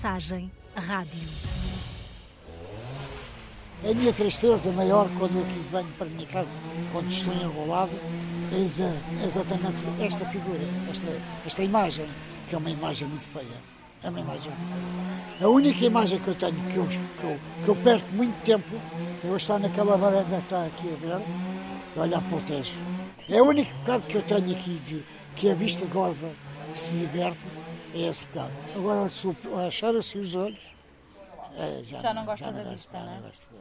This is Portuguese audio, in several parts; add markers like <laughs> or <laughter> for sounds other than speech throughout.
mensagem rádio. A minha tristeza maior quando eu aqui venho para a minha casa, quando estou enrolado, é exatamente esta figura, esta, esta imagem, que é uma imagem muito feia. É uma imagem muito feia. A única imagem que eu tenho, que eu, que eu, que eu perco muito tempo, é eu estar naquela varanda que está aqui a ver, e olhar para o tejo. É o único pecado que eu tenho aqui, de, que a vista goza, se liberta, é esse pecado. Agora, se achar-se os olhos, é, já, já, não gosta já da vista, não é?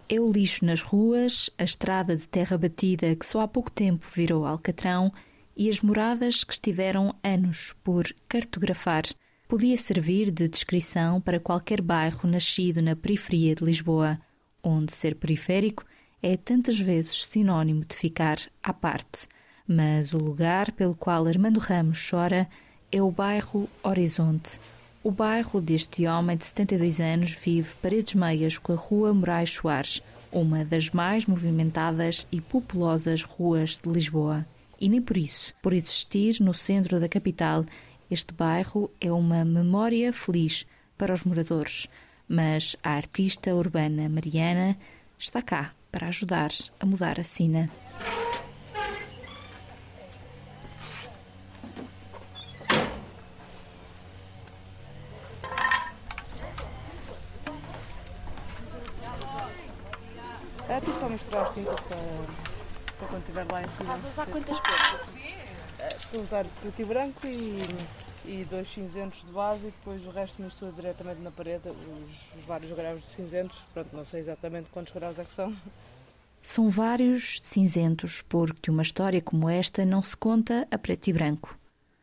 É o lixo nas ruas, a estrada de terra batida que só há pouco tempo virou alcatrão e as moradas que estiveram anos por cartografar. Podia servir de descrição para qualquer bairro nascido na periferia de Lisboa, onde ser periférico é tantas vezes sinónimo de ficar à parte. Mas o lugar pelo qual Armando Ramos chora é o bairro Horizonte, o bairro deste homem de 72 anos vive paredes meias com a Rua Moraes Soares, uma das mais movimentadas e populosas ruas de Lisboa. E nem por isso, por existir no centro da capital, este bairro é uma memória feliz para os moradores. Mas a artista urbana Mariana está cá para ajudar a mudar a sina. Estiver lá em cima. Estás a usar quantas cores? É, estou a usar preto e branco e, e dois cinzentos de base e depois o resto mistura diretamente na parede, os, os vários graus de cinzentos. Pronto, não sei exatamente quantos graus é que são. São vários cinzentos, porque uma história como esta não se conta a preto e branco.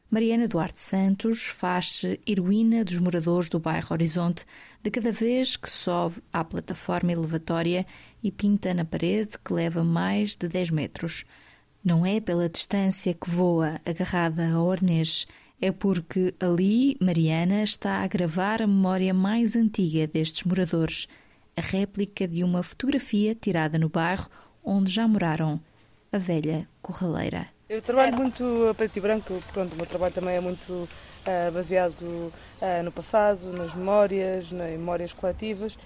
Mariana Duarte Santos faz-se heroína dos moradores do bairro Horizonte de cada vez que sobe à plataforma elevatória e pinta na parede que leva mais de 10 metros. Não é pela distância que voa agarrada ao arnês, é porque ali Mariana está a gravar a memória mais antiga destes moradores, a réplica de uma fotografia tirada no bairro onde já moraram, a velha Corraleira. Eu trabalho muito a preto e branco, pronto, o meu trabalho também é muito uh, baseado uh, no passado, nas memórias, nas memórias coletivas.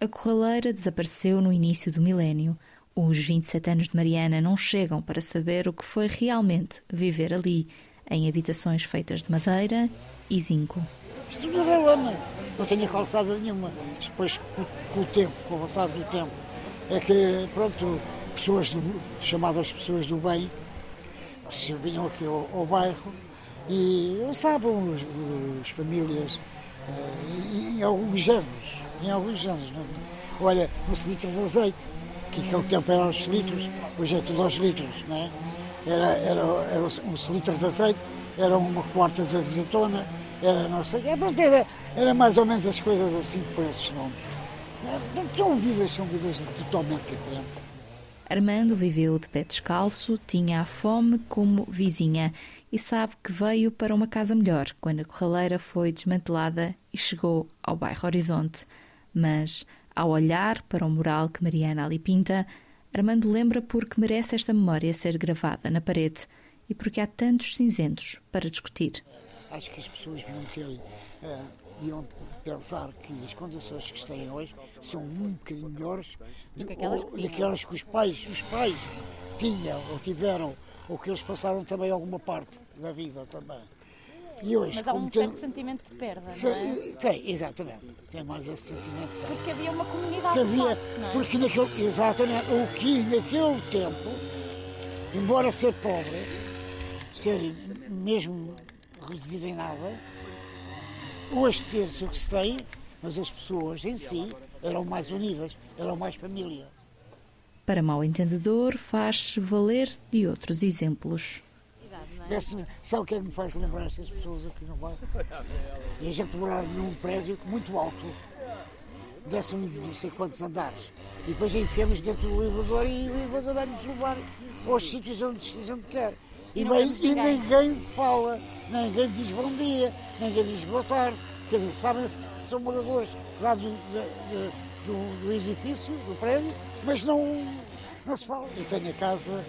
A Corraleira desapareceu no início do milénio. Os 27 anos de Mariana não chegam para saber o que foi realmente viver ali, em habitações feitas de madeira e zinco. Isto não é lama, não tinha calçada nenhuma. Depois, com o tempo, com o passar do tempo, é que, pronto, pessoas do, chamadas pessoas do bem que vinham aqui ao, ao bairro e estavam as, as famílias uh, em alguns géneros, em alguns géneros. Não? É? Olha, um litro de azeite, que naquele tempo era aos litros, hoje é tudo aos litros, não é? Era, era, era um litro de azeite, era uma quarta de azeitona, era não sei, é, era, era mais ou menos as coisas assim por esses nomes. São vidas, são vidas totalmente diferentes. Armando viveu de pé descalço, tinha a fome como vizinha e sabe que veio para uma casa melhor quando a corraleira foi desmantelada e chegou ao bairro Horizonte. Mas, ao olhar para o mural que Mariana ali pinta, Armando lembra porque merece esta memória ser gravada na parede e porque há tantos cinzentos para discutir. Acho que as pessoas deviam ter uh, deviam pensar que as condições que têm hoje são um bocadinho melhores do que aquelas que, daquelas que os pais, os pais tinham ou tiveram, ou que eles passaram também alguma parte da vida também. E hoje, Mas há um certo sentimento de perda, não é? Tem, exatamente. Tem mais esse sentimento de perda. Porque havia uma comunidade havia, forte, não é? Porque naquele, exatamente, o que naquele tempo, embora ser pobre, ser mesmo reduzido em nada, Hoje ter-se o que se tem, mas as pessoas em si eram mais unidas, eram mais família. Para mal entendedor, faz-se valer de outros exemplos. Sabe o que é que me faz lembrar essas pessoas aqui no bairro? E a gente morar num prédio muito alto, desce não sei quantos andares, e depois enfiamos dentro do elevador e o elevador vai-nos levar aos sítios onde a gente quer. E, e, e ninguém fala, ninguém diz bom dia, ninguém diz boa tarde. Quer dizer, sabem-se que são moradores lá do, do, do, edifício, do prédio, mas não, não se fala. Eu tenho a casa,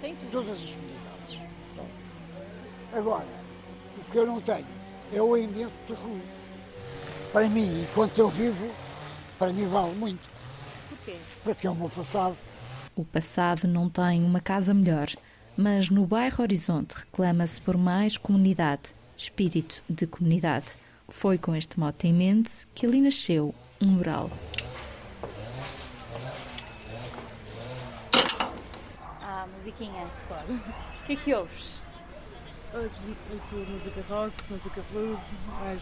Tem todas as comunidades. Agora, o que eu não tenho é o ambiente de rua. para mim, enquanto eu vivo, para mim vale muito. Porquê? Porque é o meu passado. O passado não tem uma casa melhor, mas no bairro Horizonte reclama-se por mais comunidade, espírito de comunidade. Foi com este mote em mente que ali nasceu um mural. Ah, musiquinha. Claro. O que é que ouves? Ouço música rock, música blues, mais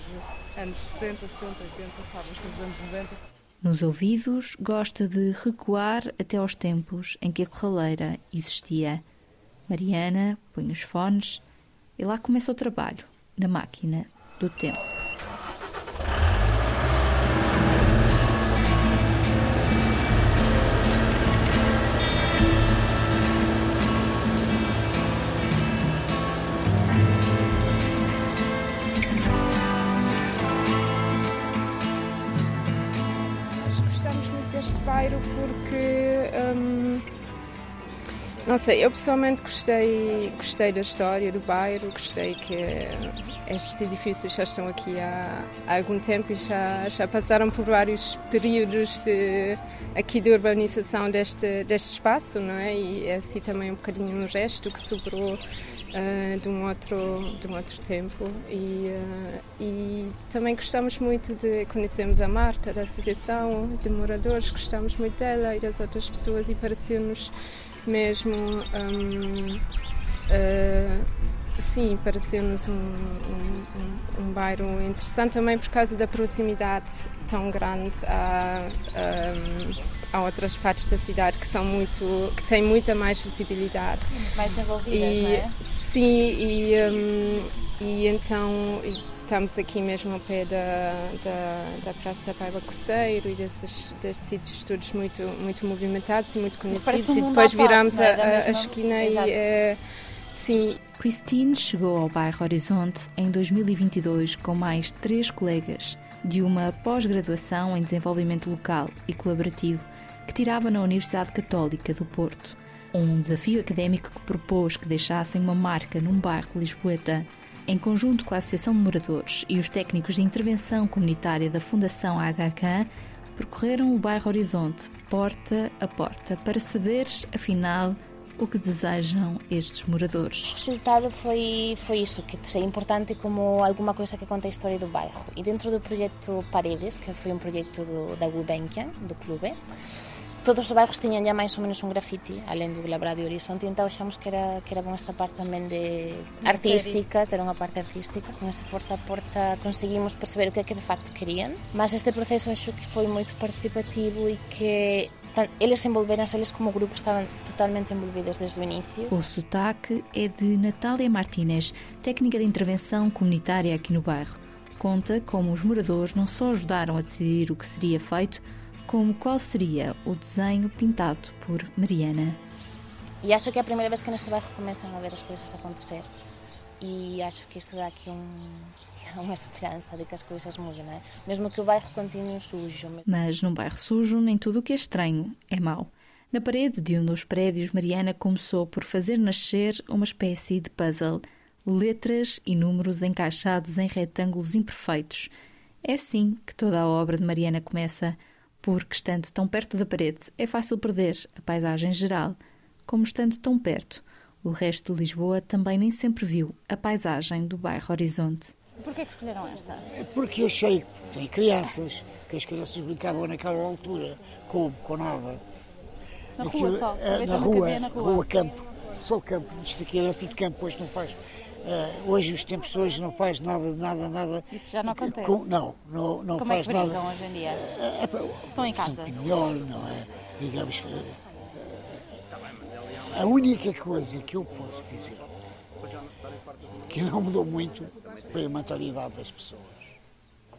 anos 60, 70, 80, talvez nos anos 90. Nos ouvidos, gosta de recuar até aos tempos em que a corraleira existia. Mariana põe os fones e lá começa o trabalho, na máquina do tempo. porque hum, não sei, eu pessoalmente gostei, gostei da história do bairro, gostei que estes edifícios já estão aqui há, há algum tempo e já, já passaram por vários períodos de, aqui de urbanização deste, deste espaço, não é? E é assim também um bocadinho o resto que sobrou uh, de, um outro, de um outro tempo. E, uh, e também gostamos muito de conhecermos a Marta, da Associação de Moradores, gostamos muito dela e das outras pessoas e pareceu-nos mesmo. Um, uh, sim, pareceu-nos um, um, um, bairro interessante também por causa da proximidade tão grande a, a, a, outras partes da cidade que são muito que têm muita mais visibilidade mais envolvidas e, não é? sim e, um, e então estamos aqui mesmo ao pé da, da, da Praça Paiva Coceiro e desses, desses sítios todos muito muito movimentados e muito conhecidos um e depois viramos parte, a, é? a, a, esquina Exato. e é, sim Christine chegou ao bairro Horizonte em 2022 com mais três colegas de uma pós-graduação em desenvolvimento local e colaborativo que tirava na Universidade Católica do Porto. Um desafio académico que propôs que deixassem uma marca num bairro lisboeta. Em conjunto com a Associação de Moradores e os técnicos de intervenção comunitária da Fundação HK, percorreram o bairro Horizonte, porta a porta, para saberes, afinal, o que desejam estes moradores. O resultado foi, foi isso, que seja importante como alguma coisa que conta a história do bairro. E dentro do projeto Paredes, que foi um projeto do, da Gulbenkian, do clube, todos os bairros tinham já mais ou menos um grafite, além do Labrado e Horizonte, então achamos que era, que era bom esta parte também de artística, ter uma parte artística. Com esse porta a porta conseguimos perceber o que é que de facto queriam, mas este processo acho que foi muito participativo e que eles envolveram-se, eles como grupo estavam totalmente envolvidos desde o início. O sotaque é de Natália Martínez, técnica de intervenção comunitária aqui no bairro. Conta como os moradores não só ajudaram a decidir o que seria feito, como qual seria o desenho pintado por Mariana. E acho que é a primeira vez que neste bairro começam a ver as coisas acontecer. E acho que isto dá aqui um, <laughs> uma esperança de que as coisas mudem, não é? Mesmo que o bairro continue sujo. Mas num bairro sujo, nem tudo o que é estranho é mau. Na parede de um dos prédios, Mariana começou por fazer nascer uma espécie de puzzle. Letras e números encaixados em retângulos imperfeitos. É assim que toda a obra de Mariana começa, porque estando tão perto da parede é fácil perder a paisagem geral, como estando tão perto, o resto de Lisboa também nem sempre viu a paisagem do bairro Horizonte. Porquê que escolheram esta? É porque eu sei que tem crianças, que as crianças brincavam naquela altura, com, com nada. Na Aquilo, rua só? é, na, rua, na rua, rua campo, só campo. Isto aqui era tudo campo, hoje não faz. Uh, hoje, os tempos de hoje, não faz nada, nada, nada. Isso já não acontece? Com, não, não, não Como faz é que brincam nada. hoje em dia? É, é, Estão em casa? melhor, não é? Digamos que. A única coisa que eu posso dizer que não mudou muito foi a mentalidade das pessoas.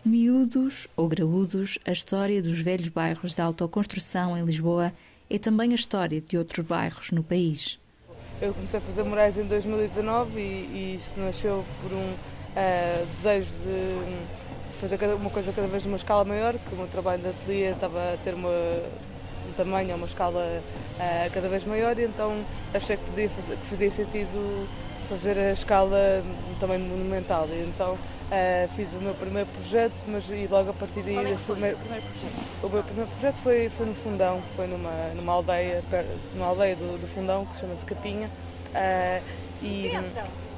Miúdos ou graúdos, a história dos velhos bairros da autoconstrução em Lisboa é também a história de outros bairros no país. Eu comecei a fazer murais em 2019 e, e isso nasceu por um uh, desejo de, fazer uma coisa cada vez de uma escala maior, que o meu trabalho de ateliê estava a ter uma, um tamanho, uma escala uh, cada vez maior e então achei que, podia fazer, que fazia sentido fazer a escala também monumental. E então uh, fiz o meu primeiro projeto, mas e logo a partir daí Qual é primeiro, primeiro, projeto? o meu primeiro projeto foi, foi no Fundão, foi numa, numa aldeia, numa aldeia do, do Fundão que se chama-se Capinha. Uh, e,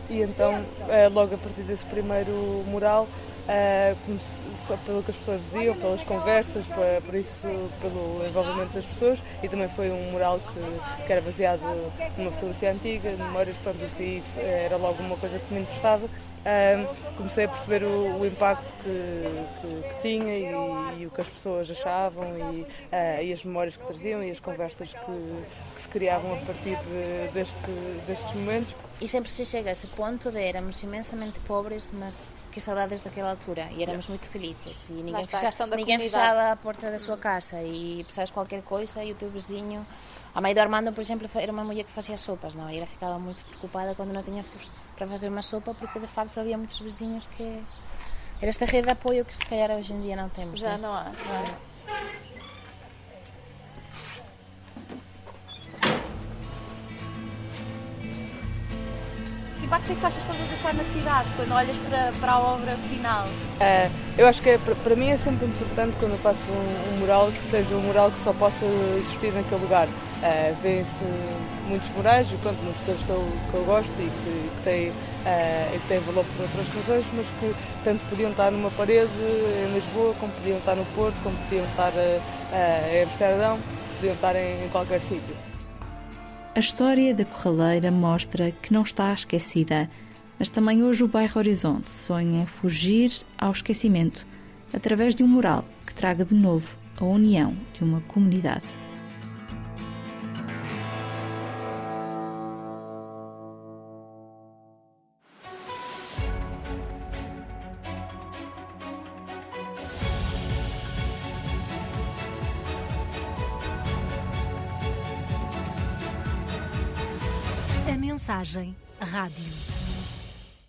e então, uh, logo a partir desse primeiro mural, uh, só pelo que as pessoas diziam, pelas conversas, por, por, isso, pelo envolvimento das pessoas, e também foi um mural que, que era baseado numa fotografia antiga, memórias, pronto, assim, era logo uma coisa que me interessava. Um, comecei a perceber o, o impacto que, que, que tinha e, e, o que as pessoas achavam e, uh, e, as memórias que traziam e as conversas que, que se criavam a partir de, deste, destes momentos. E sempre se chega a esse ponto de éramos imensamente pobres, mas que saudades daquela altura. E éramos muito felizes e ninguém, fecha, ninguém fechava a porta da sua casa. E precisas qualquer coisa e o teu vizinho a mãe do Armando, por exemplo, era uma mulher que fazia sopas, não? E ela ficava muito preocupada quando não tinha para fazer uma sopa, porque de facto havia muitos vizinhos que. Era esta rede de apoio que se calhar hoje em dia não temos. Já né? não há. Não há. impacto é que achas que estás a deixar na cidade quando olhas para, para a obra final? Uh, eu acho que é, para mim é sempre importante quando eu faço um, um, mural que seja um mural que só possa existir naquele lugar. Uh, Vêem-se muitos murais, pronto, muitos deles que eu, que eu gosto e que, que, têm, uh, que têm valor por outras razões, mas que tanto podiam estar numa parede em Lisboa, como podiam estar no Porto, como podiam estar em Amsterdão, podiam estar em, em qualquer sítio. A história da Corraleira mostra que não está esquecida, mas também hoje o bairro Horizonte sonha fugir ao esquecimento através de um mural que traga de novo a união de uma comunidade. Rádio.